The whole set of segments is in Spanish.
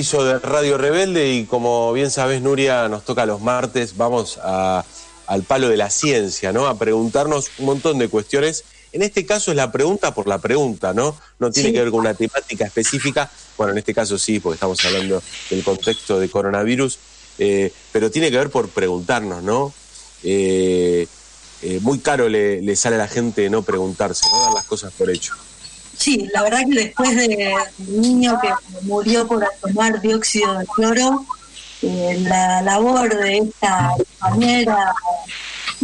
piso de Radio Rebelde y como bien sabes, Nuria, nos toca los martes, vamos al palo de la ciencia, ¿no? A preguntarnos un montón de cuestiones. En este caso es la pregunta por la pregunta, ¿no? No tiene que ver con una temática específica. Bueno, en este caso sí, porque estamos hablando del contexto de coronavirus, eh, pero tiene que ver por preguntarnos, ¿no? Eh, eh, muy caro le, sale a la gente no preguntarse, no dar las cosas por hecho. Sí, la verdad que después de un niño que murió por tomar dióxido de cloro, eh, la labor de esta compañera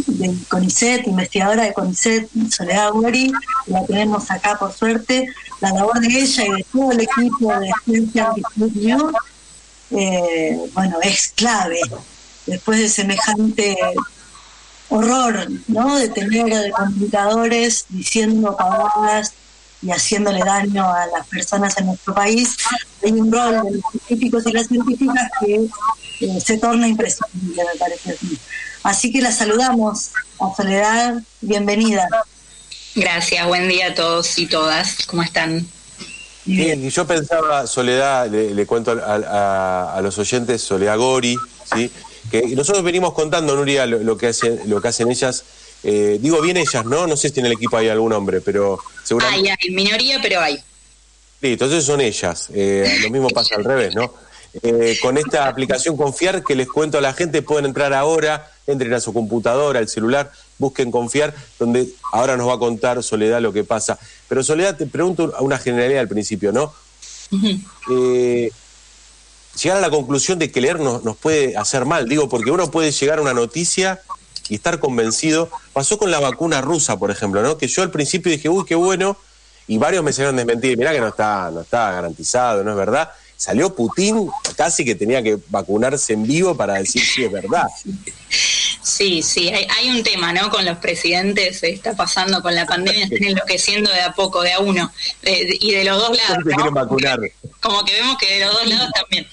de CONICET, investigadora de CONICET, Soledad Gori, la tenemos acá por suerte, la labor de ella y de todo el equipo de Ciencia News, eh, bueno, es clave. Después de semejante horror, ¿no? De tener comunicadores diciendo palabras y haciéndole daño a las personas en nuestro país, hay un rol de los científicos y las científicas que eh, se torna imprescindible, me parece. Así que la saludamos a Soledad, bienvenida. Gracias, buen día a todos y todas, ¿cómo están? Bien, y yo pensaba, Soledad, le, cuento a, a, los oyentes, Soledad Gori, ¿sí? que nosotros venimos contando, Nuria, lo, que, hacen, lo que hacen ellas. Eh, digo bien ellas, ¿no? No sé si en el equipo hay algún hombre, pero seguramente... Hay, hay, minoría, pero hay. Sí, entonces son ellas. Eh, lo mismo pasa al revés, ¿no? Eh, con esta aplicación Confiar que les cuento a la gente, pueden entrar ahora, entren a su computadora, al celular, busquen Confiar, donde ahora nos va a contar Soledad lo que pasa. Pero Soledad, te pregunto a una generalidad al principio, ¿no? llegar a la conclusión de que leer nos, nos puede hacer mal. Digo, porque uno puede llegar a una noticia y estar convencido. Pasó con la vacuna rusa, por ejemplo, ¿no? Que yo al principio dije, uy, qué bueno, y varios me salieron desmentir, mirá que no está, no está garantizado, no es verdad. Salió Putin casi que tenía que vacunarse en vivo para decir si es verdad. Sí, sí, hay, un tema, ¿no? Con los presidentes, se está pasando con la pandemia, están enloqueciendo de a poco, de a uno, y de los dos lados. Como que vemos que de los dos lados también.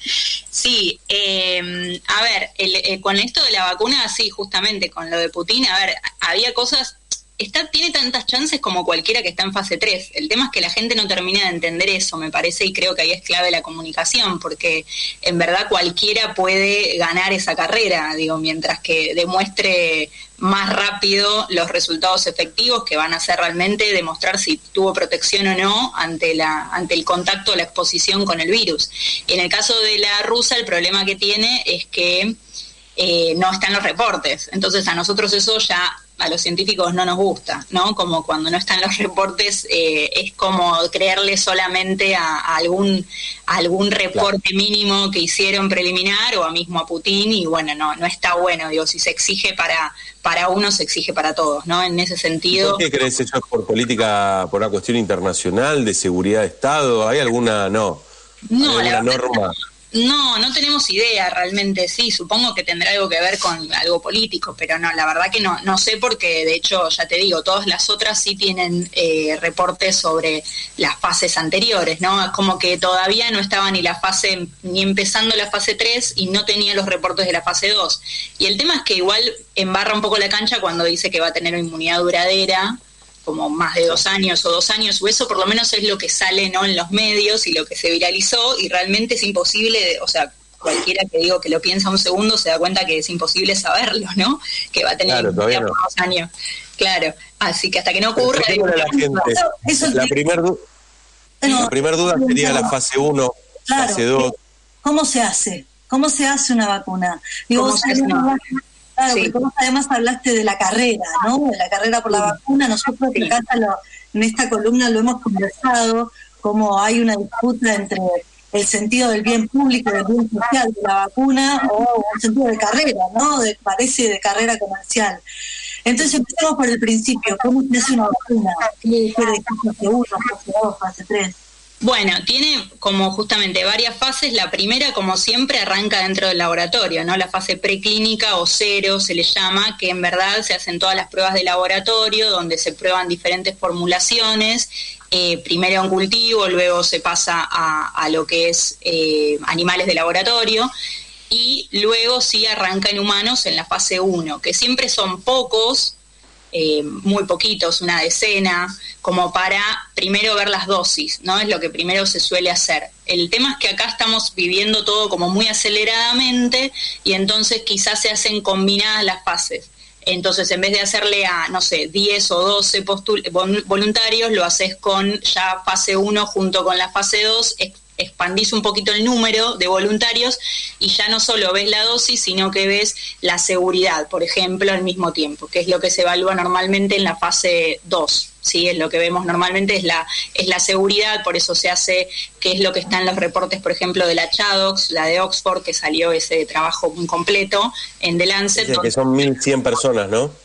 Sí, eh, a ver, eh, con esto de la vacuna, sí, justamente con lo de Putin, a ver, había cosas está, tiene tantas chances como cualquiera que está en fase 3. El tema es que la gente no termina de entender eso, me parece, y creo que ahí es clave la comunicación, porque en verdad cualquiera puede ganar esa carrera, digo, mientras que demuestre más rápido los resultados efectivos que van a ser realmente demostrar si tuvo protección o no ante la ante el contacto o la exposición con el virus. En el caso de la rusa el problema que tiene es que eh, no están los reportes. Entonces a nosotros eso ya a los científicos no nos gusta, ¿no? Como cuando no están los reportes, eh, es como creerle solamente a, algún, algún reporte mínimo que hicieron preliminar o a mismo a Putin y bueno, no, no está bueno, digo, si se exige para, para uno, se exige para todos, ¿no? En ese sentido... ¿Por qué crees eso por política, por una cuestión internacional, de seguridad de Estado? ¿Hay alguna, no? No, ¿Hay alguna norma? No, no tenemos idea realmente, sí, supongo que tendrá algo que ver con algo político, pero no, la verdad que no, no sé porque de hecho, ya te digo, todas las otras sí tienen eh, reportes sobre las fases anteriores, ¿no? Como que todavía no estaba ni la fase, ni empezando la fase 3 y no tenía los reportes de la fase 2. Y el tema es que igual embarra un poco la cancha cuando dice que va a tener inmunidad duradera, como más de dos años o dos años, o eso por lo menos es lo que sale ¿no? en los medios y lo que se viralizó, y realmente es imposible, o sea, cualquiera que digo que lo piensa un segundo se da cuenta que es imposible saberlo, ¿no? Que va a tener por dos años. Claro, así que hasta que no ocurra... La, primera primer duda sería la fase 1, fase 2. ¿Cómo se hace? ¿Cómo se hace una vacuna? Digo, Claro, porque vos además hablaste de la carrera, ¿no? De la carrera por la vacuna. Nosotros en esta columna lo hemos conversado, como hay una disputa entre el sentido del bien público del bien social de la vacuna o el sentido de carrera, ¿no? De, parece de carrera comercial. Entonces empecemos por el principio. ¿Cómo se hace una vacuna? ¿Qué quiere fase 1, fase 2, fase 3? Bueno, tiene como justamente varias fases. La primera, como siempre, arranca dentro del laboratorio, ¿no? La fase preclínica o cero se le llama, que en verdad se hacen todas las pruebas de laboratorio, donde se prueban diferentes formulaciones, eh, primero en cultivo, luego se pasa a, lo que es eh, animales de laboratorio y luego sí arranca en humanos en la fase 1, que siempre son pocos eh, muy poquitos, una decena, como para primero ver las dosis, ¿no? Es lo que primero se suele hacer. El tema es que acá estamos viviendo todo como muy aceleradamente y entonces quizás se hacen combinadas las fases. Entonces, en vez de hacerle a, no sé, 10 o 12 voluntarios, lo haces con ya fase 1 junto con la fase 2, expandís un poquito el número de voluntarios y ya no solo ves la dosis, sino que ves la seguridad, por ejemplo, al mismo tiempo, que es lo que se evalúa normalmente en la fase 2. ¿sí? Es lo que vemos normalmente es la, es la seguridad, por eso se hace, que es lo que está en los reportes, por ejemplo, de la Chadox, la de Oxford, que salió ese trabajo completo en The Lancet. que son 1.100 personas, ¿no?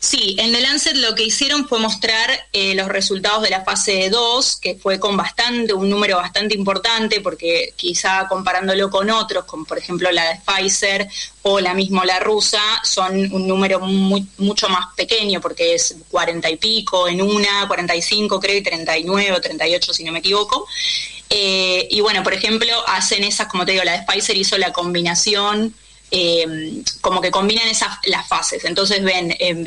Sí, en The Lancet lo que hicieron fue mostrar eh, los resultados de la fase 2, que fue con bastante, un número bastante importante, porque quizá comparándolo con otros, como por ejemplo la de Pfizer o la misma la rusa, son un número mucho más pequeño, porque es 40 y pico en una, 45 creo, y 39 o 38 si no me equivoco. Eh, y bueno, por ejemplo, hacen esas, como te digo, la de Pfizer hizo la combinación eh, como que combinan esas las fases. Entonces ven eh,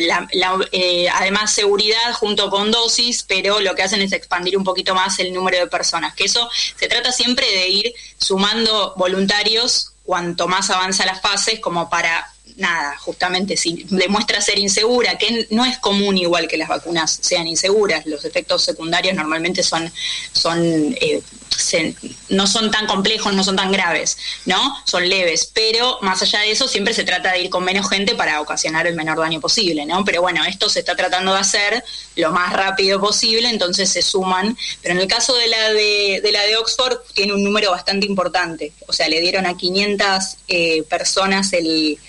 eh, además seguridad junto con dosis, pero lo que hacen es expandir un poquito más el número de personas. Que eso se trata siempre de ir sumando voluntarios cuanto más avanza las fases, como para nada, justamente si demuestra ser insegura, que no es común igual que las vacunas sean inseguras, los efectos secundarios normalmente son, son eh, no son tan complejos, no son tan graves, ¿no? Son leves, pero más allá de eso siempre se trata de ir con menos gente para ocasionar el menor daño posible, ¿no? Pero bueno, esto se está tratando de hacer lo más rápido posible, entonces se suman, pero en el caso de la de, la de Oxford tiene un número bastante importante, o sea, le dieron a 500 eh, personas el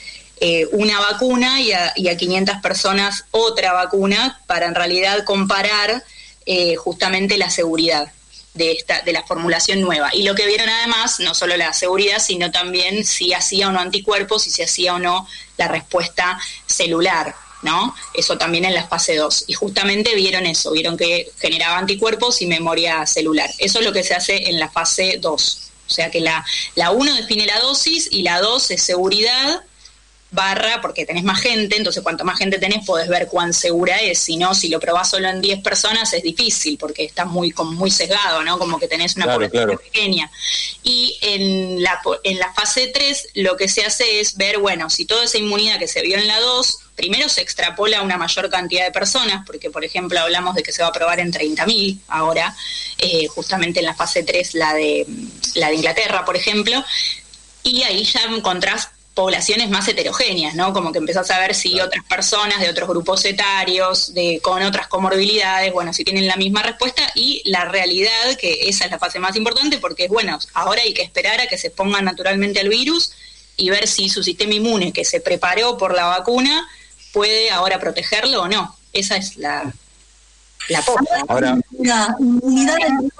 eh, una vacuna y a, y a, 500 personas otra vacuna para en realidad comparar eh, justamente la seguridad de, esta, de la formulación nueva. Y lo que vieron además, no solo la seguridad, sino también si hacía o no anticuerpos y si hacía o no la respuesta celular. ¿no? Eso también en la fase 2. Y justamente vieron eso, vieron que generaba anticuerpos y memoria celular. Eso es lo que se hace en la fase 2. O sea que la, la 1 define la dosis y la 2 es seguridad barra, porque tenés más gente, entonces cuanto más gente tenés podés ver cuán segura es, si no, si lo probás solo en 10 personas es difícil, porque estás muy, como muy sesgado, ¿no? Como que tenés una población pequeña. Y en la, en la fase 3 lo que se hace es ver, bueno, si toda esa inmunidad que se vio en la 2, primero se extrapola a una mayor cantidad de personas, porque por ejemplo hablamos de que se va a probar en 30.000 ahora, eh, justamente en la fase 3 la de, la de Inglaterra, por ejemplo, y ahí ya encontrás poblaciones más heterogéneas, ¿no? Como que empezás a ver si otras personas de otros grupos etarios, de, con otras comorbilidades, bueno, si tienen la misma respuesta y la realidad, que esa es la fase más importante, porque es bueno, ahora hay que esperar a que se ponga naturalmente al virus y ver si su sistema inmune que se preparó por la vacuna puede ahora protegerlo o no. Esa es la, la Ahora, la inmunidad del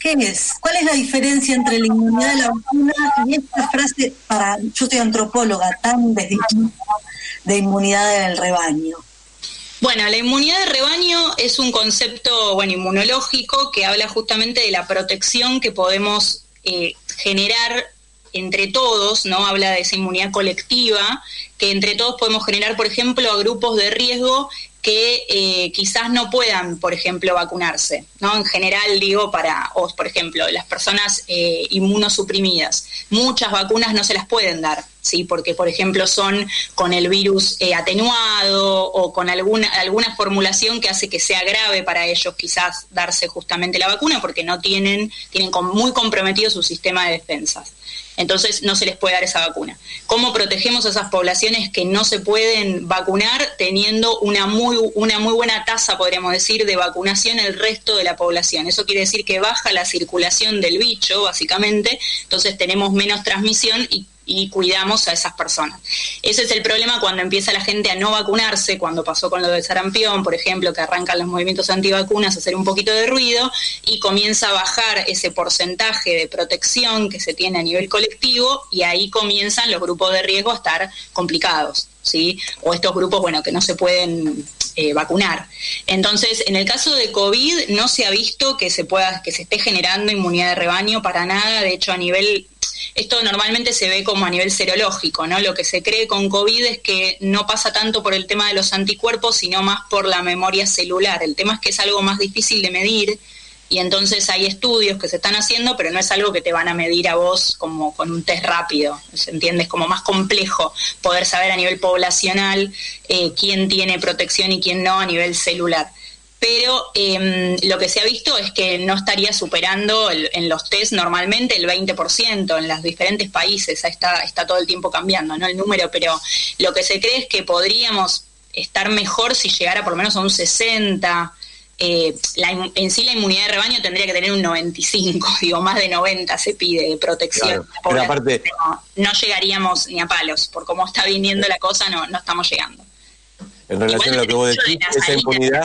¿Qué es? ¿Cuál es la diferencia entre la inmunidad de la vacuna y esta frase, para yo soy antropóloga, tan desdichada de inmunidad del rebaño? Bueno, la inmunidad de rebaño es un concepto bueno, inmunológico que habla justamente de la protección que podemos eh, generar entre todos, ¿no? Habla de esa inmunidad colectiva, que entre todos podemos generar, por ejemplo, a grupos de riesgo que eh, quizás no puedan, por ejemplo, vacunarse, ¿no? En general, digo, para, por ejemplo, las personas eh, inmunosuprimidas, muchas vacunas no se las pueden dar, ¿sí? Porque, por ejemplo, son con el virus eh, atenuado o con alguna, alguna formulación que hace que sea grave para ellos quizás darse justamente la vacuna porque no tienen, tienen muy comprometido su sistema de defensas entonces no se les puede dar esa vacuna. ¿Cómo protegemos a esas poblaciones que no se pueden vacunar teniendo una muy, una muy buena tasa, podríamos decir, de vacunación el resto de la población? Eso quiere decir que baja la circulación del bicho, básicamente, entonces tenemos menos transmisión y y cuidamos a esas personas. Ese es el problema cuando empieza la gente a no vacunarse, cuando pasó con lo del sarampión, por ejemplo, que arrancan los movimientos antivacunas a hacer un poquito de ruido y comienza a bajar ese porcentaje de protección que se tiene a nivel colectivo y ahí comienzan los grupos de riesgo a estar complicados. ¿Sí? O estos grupos, bueno, que no se pueden eh, vacunar. Entonces, en el caso de COVID no se ha visto que se pueda, que se esté generando inmunidad de rebaño para nada. De hecho, a nivel esto normalmente se ve como a nivel serológico, ¿no? Lo que se cree con COVID es que no pasa tanto por el tema de los anticuerpos, sino más por la memoria celular. El tema es que es algo más difícil de medir y entonces hay estudios que se están haciendo, pero no es algo que te van a medir a vos como con un test rápido, ¿se entiende? Es como más complejo poder saber a nivel poblacional eh, quién tiene protección y quién no a nivel celular. Pero em, lo que se ha visto es que no estaría superando en los test normalmente el 20% en los diferentes países, está, está todo el tiempo cambiando ¿no? el número, pero lo que se cree es que podríamos estar mejor si llegara por lo menos a un 60, eh, en sí la inmunidad de rebaño tendría que tener un 95, digo, más de 90 se pide de protección. pero aparte... no, llegaríamos ni a palos, por cómo está viniendo la cosa, no, no estamos llegando. En relación a lo que vos decís, esa inmunidad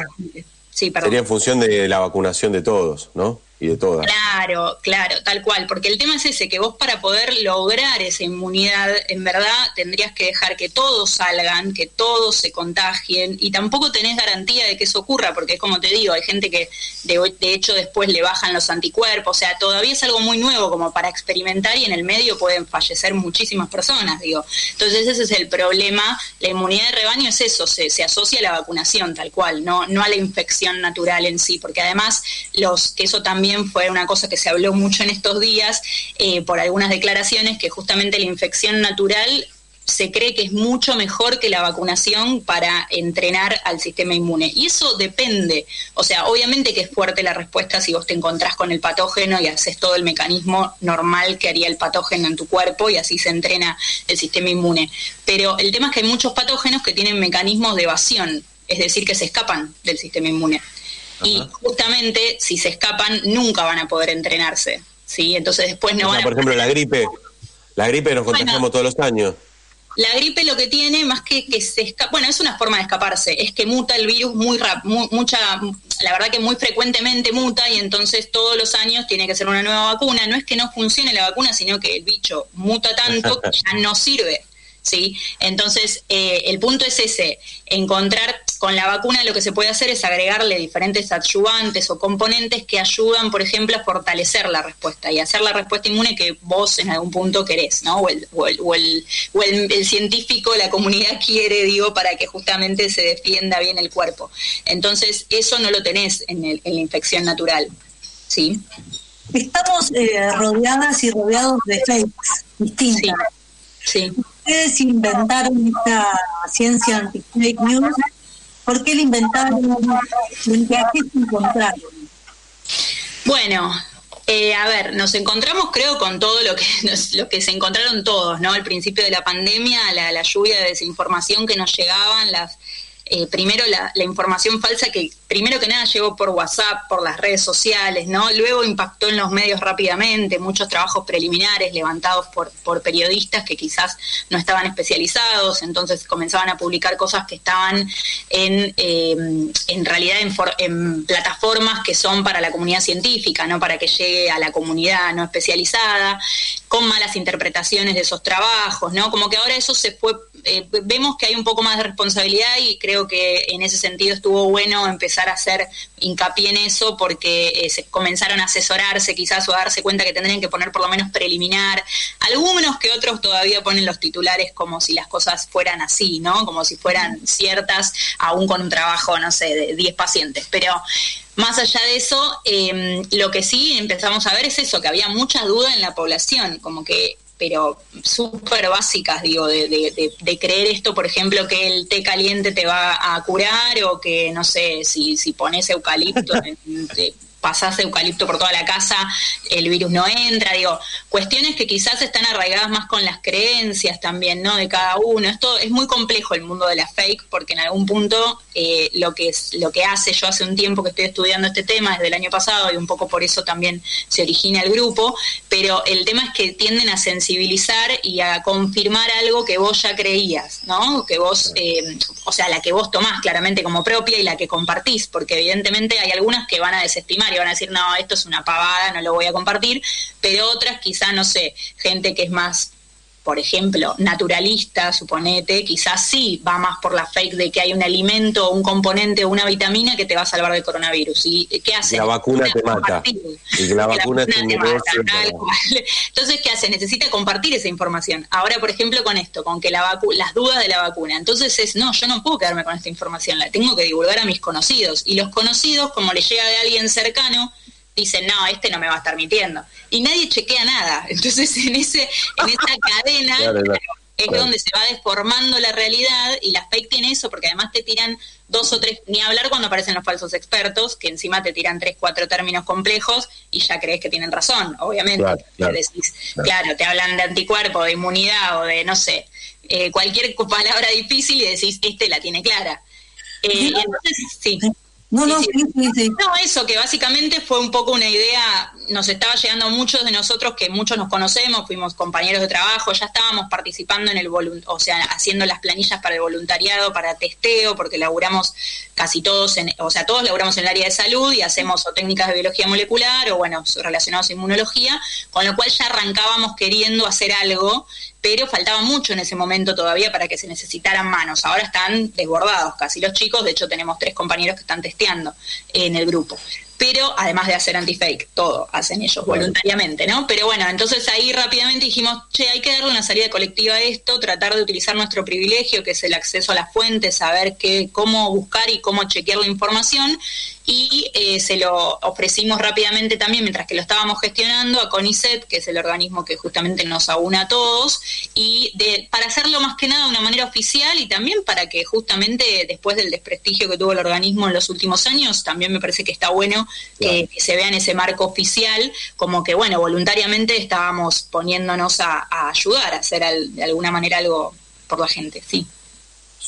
sería en función de la vacunación de todos, ¿no? Y de todas. Claro, claro, tal cual, porque el tema es ese, que vos para poder lograr esa inmunidad, en verdad tendrías que dejar que todos salgan, que todos se contagien, y tampoco tenés garantía de que eso ocurra, porque es como te digo, hay gente que de, de hecho después le bajan los anticuerpos, o sea, todavía es algo muy nuevo como para experimentar y en el medio pueden fallecer muchísimas personas, digo. Entonces ese es el problema, la inmunidad de rebaño es eso, se, se asocia a la vacunación tal cual, no, no a la infección natural en sí, porque además los que eso también fue una cosa que se habló mucho en estos días eh, por algunas declaraciones, que justamente la infección natural se cree que es mucho mejor que la vacunación para entrenar al sistema inmune. Y eso depende. O sea, obviamente que es fuerte la respuesta si vos te encontrás con el patógeno y haces todo el mecanismo normal que haría el patógeno en tu cuerpo y así se entrena el sistema inmune. Pero el tema es que hay muchos patógenos que tienen mecanismos de evasión, es decir, que se escapan del sistema inmune y justamente si se escapan nunca van a poder entrenarse, ¿sí? Entonces después no van Por ejemplo, la gripe, la gripe nos contagiamos todos los años. La gripe lo que tiene, más que que se escapa, bueno, es una forma de escaparse, es que muta el virus muy rápido, mucha, la verdad que muy frecuentemente muta y entonces todos los años tiene que ser una nueva vacuna. No es que no funcione la vacuna, sino que el bicho muta tanto que ya no sirve. ¿sí? Entonces, eh, el punto es ese, encontrar con la vacuna lo que se puede hacer es agregarle diferentes adyuvantes o componentes que ayudan, por ejemplo, a fortalecer la respuesta y hacer la respuesta inmune que vos en algún punto querés, ¿no? O el, o el, o el, científico, la comunidad quiere, digo, para que justamente se defienda bien el cuerpo. Entonces, eso no lo tenés en, en la infección natural, ¿sí? Estamos eh, rodeadas y rodeados de fakes distintas. sí ustedes inventaron esta ciencia anti-fake news? ¿Por qué la inventaron? ¿En qué se encontraron? Bueno, eh, a ver, nos encontramos creo con todo lo que, que se encontraron todos, ¿no? Al principio de la pandemia, la, la lluvia de desinformación que nos llegaban, las eh, primero la, información falsa que primero que nada llegó por WhatsApp, por las redes sociales, ¿no? Luego impactó en los medios rápidamente, muchos trabajos preliminares levantados por, periodistas que quizás no estaban especializados, entonces comenzaban a publicar cosas que estaban en, eh, en realidad en, en plataformas que son para la comunidad científica, no para que llegue a la comunidad no especializada, con malas interpretaciones de esos trabajos, ¿no? Como que ahora eso se fue eh, vemos que hay un poco más de responsabilidad y creo que en ese sentido estuvo bueno empezar a hacer hincapié en eso porque eh, se comenzaron a asesorarse quizás o a darse cuenta que tendrían que poner por lo menos preliminar. Algunos que otros todavía ponen los titulares como si las cosas fueran así, ¿no? Como si fueran ciertas, aún con un trabajo, no sé, de 10 pacientes. Pero más allá de eso, em, lo que sí empezamos a ver es eso, que había mucha duda en la población, como que pero súper básicas, digo, de, de, creer esto, por ejemplo, que el té caliente te va a curar o que, no sé, si, si pones eucalipto, pasás eucalipto por toda la casa, el virus no entra, digo, cuestiones que quizás están arraigadas más con las creencias también, ¿no? De cada uno. Esto es muy complejo el mundo de la fake, porque en algún punto eh, lo que es, lo que hace, yo hace un tiempo que estoy estudiando este tema, desde el año pasado, y un poco por eso también se origina el grupo, pero el tema es que tienden a sensibilizar y a confirmar algo que vos ya creías, ¿no? Que vos, eh, o sea, la que vos tomás claramente como propia y la que compartís, porque evidentemente hay algunas que van a desestimar van a decir, no, esto es una pavada, no lo voy a compartir, pero otras quizá, no sé, gente que es más por ejemplo, naturalista, suponete, quizás sí va más por la fake de que hay un alimento, un componente o una vitamina que te va a salvar del coronavirus. ¿Y qué hace? La vacuna te mata. Y la vacuna, te mata, Entonces, ¿qué hace? Necesita compartir esa información. Ahora, por ejemplo, con esto, con que la las dudas de la vacuna. Entonces es, no, yo no puedo quedarme con esta información, la tengo que divulgar a mis conocidos. Y los conocidos, como le llega de alguien cercano, dicen, no, este no me va a estar mintiendo. Y nadie chequea nada. Entonces, en, ese, en esa cadena es donde se va deformando la realidad y las fake tiene eso, porque además te tiran dos o tres, ni hablar cuando aparecen los falsos expertos, que encima te tiran tres, cuatro términos complejos y ya crees que tienen razón, obviamente. Claro, te hablan de anticuerpo, de inmunidad o de, no sé, eh, cualquier palabra difícil y decís, este la tiene clara. Eh, entonces, sí. No, no, sí, sí, No, eso, que básicamente fue un poco una idea, nos estaba llegando a muchos de nosotros que muchos nos conocemos, fuimos compañeros de trabajo, ya estábamos participando en el o sea, haciendo las planillas para el voluntariado, para testeo, porque laburamos casi todos, en, o sea, todos laburamos en el área de salud y hacemos o técnicas de biología molecular o, bueno, relacionados a inmunología, con lo cual ya arrancábamos queriendo hacer algo pero faltaba mucho en ese momento todavía para que se necesitaran manos. Ahora están desbordados casi los chicos, de hecho tenemos tres compañeros que están testeando en el grupo pero además de hacer anti-fake, todo hacen ellos voluntariamente, ¿no? Pero bueno, entonces ahí rápidamente dijimos, che, hay que darle una salida colectiva a esto, tratar de utilizar nuestro privilegio, que es el acceso a las fuentes, saber qué, cómo buscar y cómo chequear la información, y eh, se lo ofrecimos rápidamente también, mientras que lo estábamos gestionando, a CONICET, que es el organismo que justamente nos aúna a todos, y de, para hacerlo más que nada de una manera oficial y también para que justamente después del desprestigio que tuvo el organismo en los últimos años, también me parece que está bueno que, se vea en ese marco oficial, como que, bueno, voluntariamente estábamos poniéndonos a, ayudar a hacer de alguna manera algo por la gente, sí.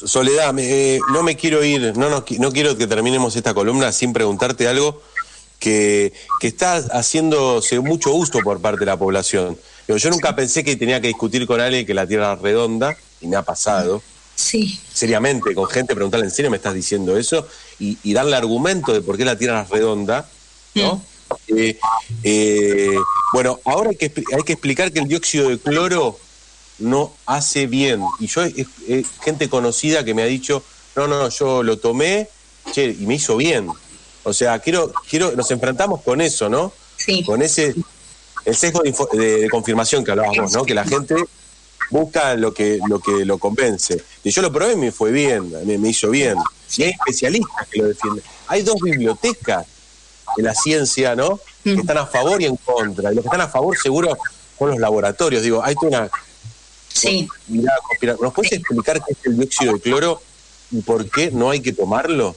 Soledad, eh, no me quiero ir, no, no, no quiero que terminemos esta columna sin preguntarte algo que, que está haciéndose mucho gusto por parte de la población. Yo nunca pensé que tenía que discutir con alguien que la Tierra es redonda, y me ha pasado. Sí. Seriamente, con gente, preguntarle en serio, me estás diciendo eso, y, darle argumento de por qué la Tierra es redonda, ¿no? Mm. Eh, eh, bueno, ahora hay que, hay que explicar que el dióxido de cloro no hace bien. Y yo, he gente conocida que me ha dicho, no, no, yo lo tomé che, y me hizo bien. O sea, quiero, quiero, nos enfrentamos con eso, ¿no? Sí. Con ese, el sesgo de, confirmación que hablábamos, ¿no? Que la gente busca lo que lo que lo convence. Y yo lo probé y me fue bien, me, hizo bien. Y hay especialistas que lo defienden. Hay dos bibliotecas de la ciencia, ¿no? Que mm. están a favor y en contra. Y los que están a favor seguro son los laboratorios. Digo, hay una... Sí. ¿Nos puedes explicar qué es el dióxido de cloro y por qué no hay que tomarlo?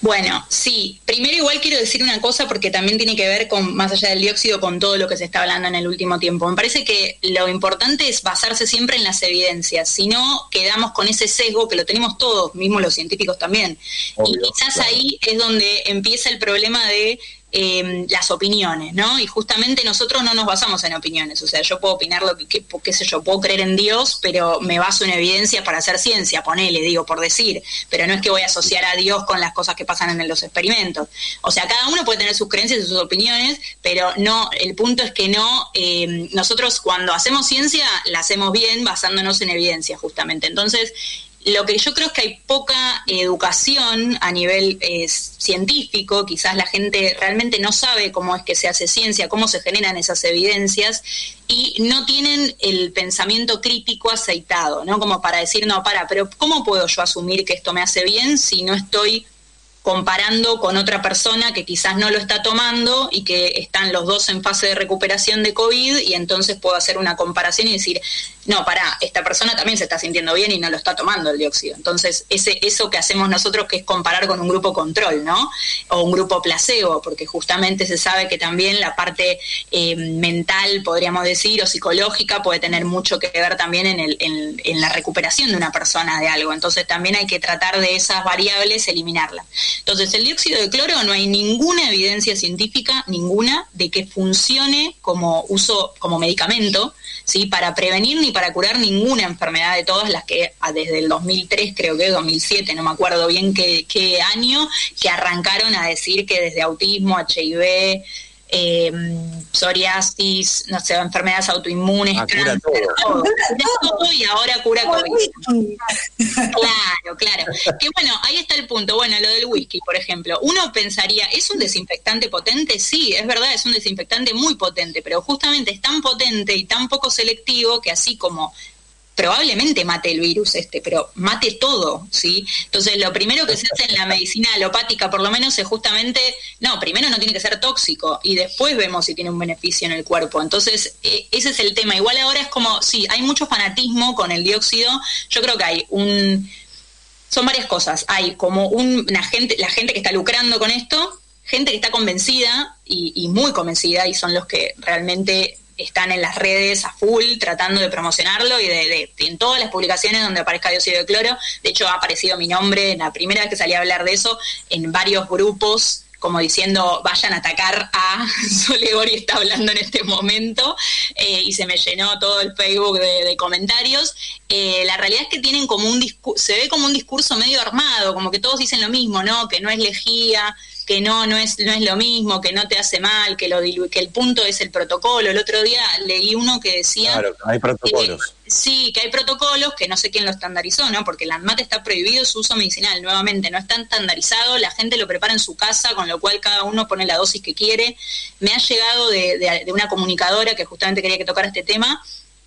Bueno, sí. Primero igual quiero decir una cosa porque también tiene que ver con, más allá del dióxido, con todo lo que se está hablando en el último tiempo. Me parece que lo importante es basarse siempre en las evidencias. Si no, quedamos con ese sesgo que lo tenemos todos, mismos los científicos también. y quizás ahí es donde empieza el problema de Em, las opiniones, ¿no? Y justamente nosotros no nos basamos en opiniones, o sea, yo puedo opinar lo que, sé yo, puedo creer en Dios, pero me baso en evidencia para hacer ciencia, ponele, digo, por decir, pero no es que voy a asociar a Dios con las cosas que pasan en los experimentos. O sea, cada uno puede tener sus creencias y sus opiniones, pero no, el punto es que no, em, nosotros cuando hacemos ciencia la hacemos bien basándonos en evidencia, justamente. Entonces, lo que yo creo es que hay poca educación a nivel eh, científico, quizás la gente realmente no sabe cómo es que se hace ciencia, cómo se generan esas evidencias y no tienen el pensamiento crítico aceitado, ¿no? Como para decir, no, para, pero ¿cómo puedo yo asumir que esto me hace bien si no estoy comparando con otra persona que quizás no lo está tomando y que están los dos en fase de recuperación de COVID y entonces puedo hacer una comparación y decir, no, para, esta persona también se está sintiendo bien y no lo está tomando el dióxido. Entonces, ese, eso que hacemos nosotros que es comparar con un grupo control, ¿no? O un grupo placebo, porque justamente se sabe que también la parte eh, mental, podríamos decir, o psicológica puede tener mucho que ver también en, el, en la recuperación de una persona de algo. Entonces, también hay que tratar de esas variables eliminarlas. Entonces, el dióxido de cloro no hay ninguna evidencia científica, ninguna, de que funcione como uso, como medicamento, ¿sí? Para prevenir ni para curar ninguna enfermedad de todas las que ah, desde el 2003, creo que 2007, no me acuerdo bien qué, qué año, que arrancaron a decir que desde autismo, HIV, eh, psoriasis, no sé, enfermedades autoinmunes, ah, cura todo. todo. y ahora cura COVID. claro, claro. Que bueno, ahí está el punto. Bueno, lo del whisky, por ejemplo. Uno pensaría, ¿es un desinfectante potente? Sí, es verdad, es un desinfectante muy potente, pero justamente es tan potente y tan poco selectivo que así como probablemente mate el virus este, pero mate todo, ¿sí? Entonces, lo primero que se hace en la medicina alopática, por lo menos, es justamente, no, primero no tiene que ser tóxico y después vemos si tiene un beneficio en el cuerpo. Entonces, e, ese es el tema. Igual ahora es como, sí, hay mucho fanatismo con el dióxido. Yo creo que hay un... Son varias cosas. Hay como una gente, la gente que está lucrando con esto, gente que está convencida y muy convencida y son los que realmente están en las redes a full tratando de promocionarlo y de, en todas las publicaciones donde aparezca dióxido de cloro. De hecho, ha aparecido mi nombre en la primera vez que salí a hablar de eso en varios grupos como diciendo vayan a atacar a Solegori está hablando en este momento eh, y se me llenó todo el Facebook de, comentarios. Eh, la realidad es que tienen como un se ve como un discurso medio armado, como que todos dicen lo mismo, ¿no? Que no es lejía, que no, no es, no es lo mismo, que no te hace mal, que lo que el punto es el protocolo. El otro día leí uno que decía claro, hay protocolos. sí, que hay protocolos, que no sé quién lo estandarizó, ¿no? Porque el ANMAT está prohibido su uso medicinal, nuevamente, no está estandarizado, la gente lo prepara en su casa, con lo cual cada uno pone la dosis que quiere. Me ha llegado de, de, de una comunicadora que justamente quería que tocara este tema,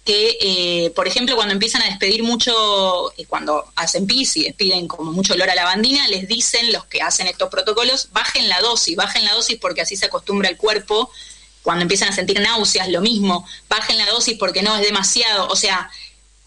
que, eh, por ejemplo, cuando empiezan a despedir mucho, eh, cuando hacen pis y despiden como mucho olor a lavandina, les dicen los que hacen estos protocolos, bajen la dosis, bajen la dosis porque así se acostumbra el cuerpo. Cuando empiezan a sentir náuseas, lo mismo, bajen la dosis porque no es demasiado. O sea,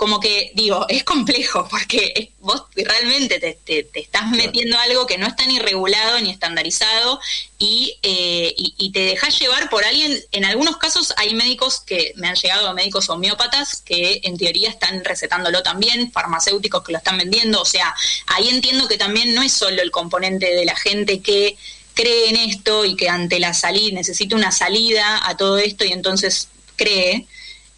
como que digo, es complejo porque vos realmente te, te, estás metiendo algo que no está ni regulado ni estandarizado y, eh, y, te dejas llevar por alguien. En algunos casos hay médicos que me han llegado, médicos homeópatas, que en teoría están recetándolo también, farmacéuticos que lo están vendiendo. O sea, ahí entiendo que también no es solo el componente de la gente que cree en esto y que ante la salida necesita una salida a todo esto y entonces cree,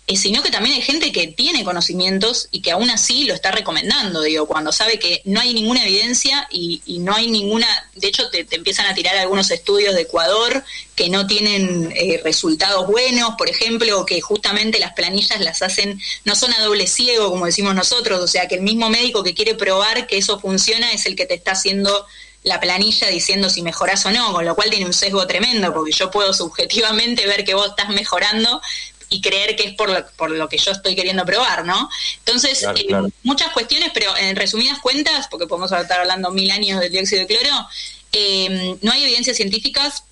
sino que también hay gente que tiene conocimientos y que aún así lo está recomendando, digo, cuando sabe que no hay ninguna evidencia y, no hay ninguna, de hecho te, empiezan a tirar algunos estudios de Ecuador que no tienen eh, resultados buenos, por ejemplo, o que justamente las planillas las hacen, no son a doble ciego, como decimos nosotros, o sea, que el mismo médico que quiere probar que eso funciona es el que te está haciendo la planilla diciendo si mejorás o no, con lo cual tiene un sesgo tremendo, porque yo puedo subjetivamente ver que vos estás mejorando, y creer que es por lo, por lo que yo estoy queriendo probar, ¿no? Entonces, eh, muchas cuestiones, pero en resumidas cuentas, porque podemos estar hablando mil años del dióxido de cloro, eh, no hay evidencias científicas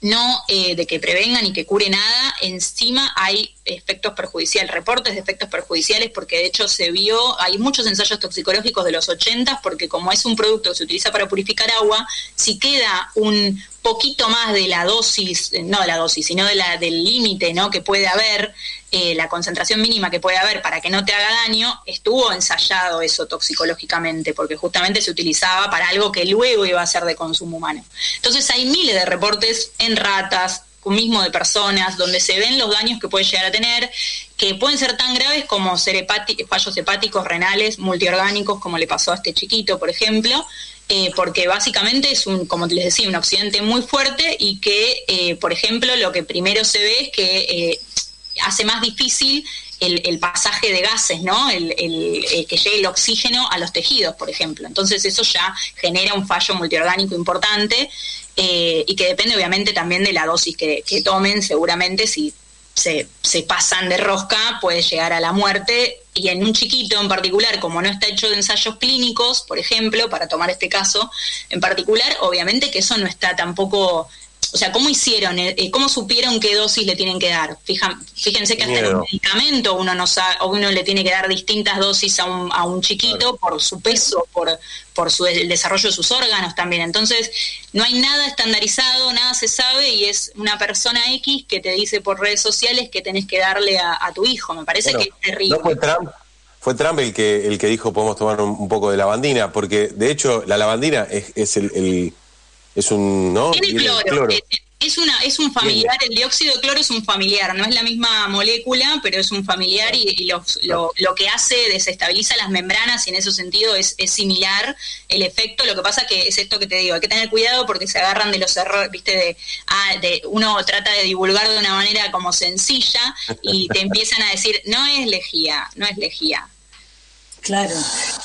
no eh, de que prevengan y que cure nada, encima hay efectos perjudiciales, reportes de efectos perjudiciales, porque de hecho se vio, hay muchos ensayos toxicológicos de los 80, porque como es un producto que se utiliza para purificar agua, si queda un poquito más de la dosis, no de la dosis, sino de la, del límite ¿no? que puede haber, eh, la concentración mínima que puede haber para que no te haga daño, estuvo ensayado eso toxicológicamente, porque justamente se utilizaba para algo que luego iba a ser de consumo humano. Entonces hay miles de reportes en ratas, mismo de personas, donde se ven los daños que puede llegar a tener, que pueden ser tan graves como ser fallos hepáticos, renales, multiorgánicos, como le pasó a este chiquito, por ejemplo, eh, porque básicamente es un, como les decía, un accidente muy fuerte y que, eh, por ejemplo, lo que primero se ve es que hace más difícil el, pasaje de gases, ¿no? El, que llegue el oxígeno a los tejidos, por ejemplo. Entonces eso ya genera un fallo multiorgánico importante y que depende obviamente también de la dosis que, que tomen, seguramente si se, se, pasan de rosca puede llegar a la muerte y en un chiquito en particular, como no está hecho de ensayos clínicos, por ejemplo, para tomar este caso en particular, obviamente que eso no está tampoco o sea, ¿cómo hicieron? Eh, eh, ¿Cómo supieron qué dosis le tienen que dar? fíjense que hasta en un medicamento uno no sabe, uno le tiene que dar distintas dosis a un, a un chiquito por su peso, por, por su, el desarrollo de sus órganos también. Entonces, no hay nada estandarizado, nada se sabe y es una persona X que te dice por redes sociales que tenés que darle a, tu hijo. Me parece que es terrible. ¿no fue Trump? Fue Trump el que, el que dijo podemos tomar un, poco de lavandina, porque de hecho la lavandina es, es el es un, ¿no? Tiene cloro. Es, una, es un familiar, el dióxido de cloro es un familiar, no es la misma molécula, pero es un familiar y, lo, lo, que hace desestabiliza las membranas y en ese sentido es, es, similar el efecto. Lo que pasa que es esto que te digo, hay que tener cuidado porque se agarran de los errores, viste, de, ah, de uno trata de divulgar de una manera como sencilla y te empiezan a decir, no es lejía, no es lejía. Claro.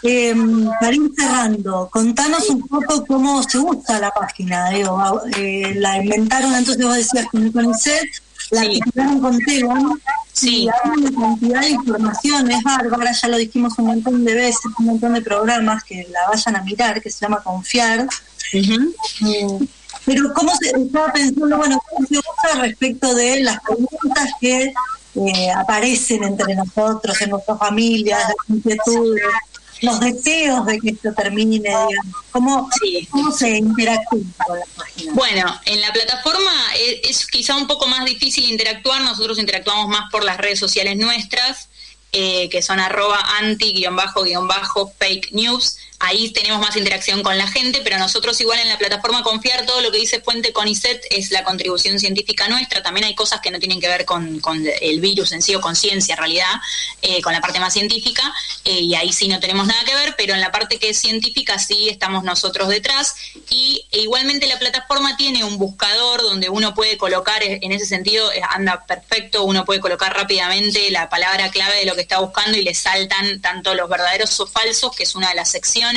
Eh, para ir cerrando, contanos un poco cómo se usa la página. Digo, eh, la inventaron, entonces vos decías con el CONICET, la sí. con Telegram, sí. y hay una cantidad de información, es bárbara, ya lo dijimos un montón de veces, un montón de programas que la vayan a mirar, que se llama Confiar. Mm, pero cómo se estaba pensando, bueno, cómo respecto de las preguntas que eh, aparecen entre nosotros, en nuestras familias, las inquietudes, los deseos de que esto termine, digamos. ¿Cómo, se interactúa con la página? Bueno, en la plataforma es, es, quizá un poco más difícil interactuar, nosotros interactuamos más por las redes sociales nuestras, eh, que son arroba anti-fake news ahí tenemos más interacción con la gente, pero nosotros igual en la plataforma Confiar, todo lo que dice Fuente Conicet es la contribución científica nuestra, también hay cosas que no tienen que ver con, el virus en sí o con ciencia en realidad, eh, con la parte más científica, eh, y ahí sí no tenemos nada que ver, pero en la parte que es científica sí estamos nosotros detrás, y e igualmente la plataforma tiene un buscador donde uno puede colocar, eh, en ese sentido anda perfecto, uno puede colocar rápidamente la palabra clave de lo que está buscando y le saltan tanto los verdaderos o falsos, que es una de las secciones,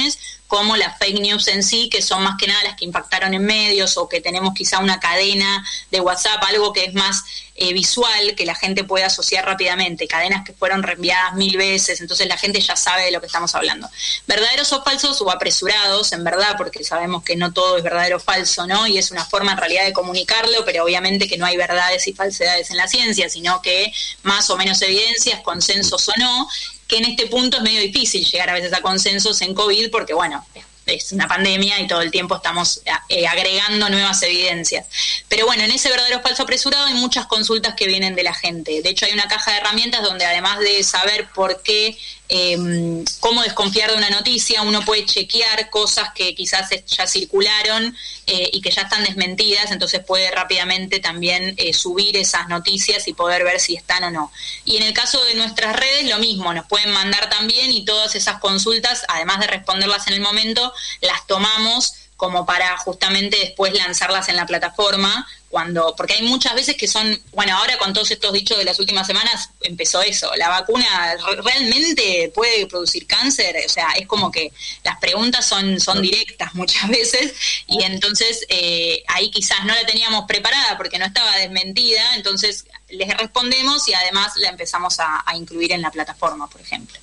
como las fake news en sí, que son más que nada las que impactaron en medios o que tenemos quizá una cadena de WhatsApp, algo que es más eh, visual, que la gente puede asociar rápidamente, cadenas que fueron reenviadas mil veces, entonces la gente ya sabe de lo que estamos hablando. Verdaderos o falsos o apresurados, en verdad, porque sabemos que no todo es verdadero o falso, ¿no? Y es una forma en realidad de comunicarlo, pero obviamente que no hay verdades y falsedades en la ciencia, sino que más o menos evidencias, consensos o no, que en este punto es medio difícil llegar a veces a consensos en COVID porque, bueno, es una pandemia y todo el tiempo estamos eh, agregando nuevas evidencias. Pero bueno, en ese verdadero falso apresurado hay muchas consultas que vienen de la gente. De hecho, hay una caja de herramientas donde además de saber por qué eh, cómo desconfiar de una noticia, uno puede chequear cosas que quizás ya circularon eh, y que ya están desmentidas, entonces puede rápidamente también eh, subir esas noticias y poder ver si están o no. Y en el caso de nuestras redes, lo mismo, nos pueden mandar también y todas esas consultas, además de responderlas en el momento, las tomamos como para justamente después lanzarlas en la plataforma cuando, porque hay muchas veces que son, bueno, ahora con todos estos dichos de las últimas semanas empezó eso, la vacuna realmente puede producir cáncer, o sea, es como que las preguntas son, son directas muchas veces y entonces eh, ahí quizás no la teníamos preparada porque no estaba desmentida, entonces les respondemos y además la empezamos a, incluir en la plataforma, por ejemplo.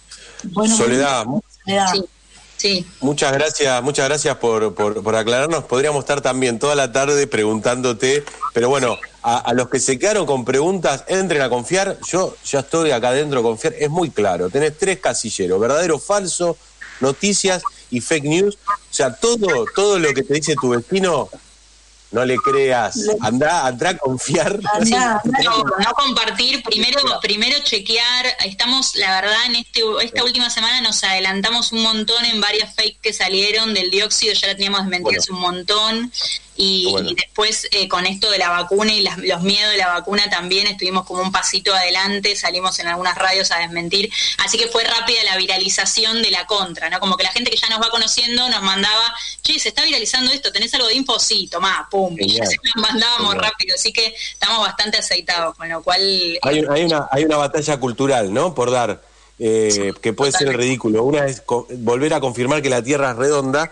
Soledad, Sí. Muchas gracias, muchas gracias por, por, aclararnos. Podríamos estar también toda la tarde preguntándote, pero bueno, a, los que se quedaron con preguntas, entren a confiar. Yo ya estoy acá adentro confiar. Es muy claro. Tenés tres casilleros, verdadero, falso, noticias y fake news. O sea, todo, todo lo que te dice tu vecino no le creas, anda, anda a confiar. No, compartir, primero, primero chequear, estamos, la verdad, en este, esta última semana nos adelantamos un montón en varias fake que salieron del dióxido, ya la teníamos desmentidas un montón, y, después eh, con esto de la vacuna y los miedos de la vacuna también estuvimos como un pasito adelante, salimos en algunas radios a desmentir, así que fue rápida la viralización de la contra, ¿no? Como que la gente que ya nos va conociendo nos mandaba, che, se está viralizando esto, ¿tenés algo de info? Sí, tomá, pum, y ya se nos mandábamos rápido, así que estamos bastante aceitados, con lo cual... Hay, una, hay una batalla cultural, ¿no? Por dar. Eh, que puede ser ridículo. Una es volver a confirmar que la Tierra es redonda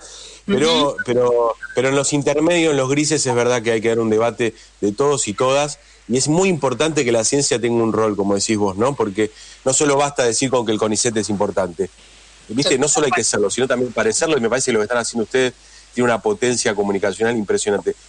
pero, pero, pero en los intermedios, en los grises, es verdad que hay que dar un debate de todos y todas. Y es muy importante que la ciencia tenga un rol, como decís vos, ¿no? Porque no solo basta decir con que el CONICET es importante. ¿Viste? No solo hay que serlo, sino también parecerlo. Y me parece que lo que están haciendo ustedes tiene una potencia comunicacional impresionante.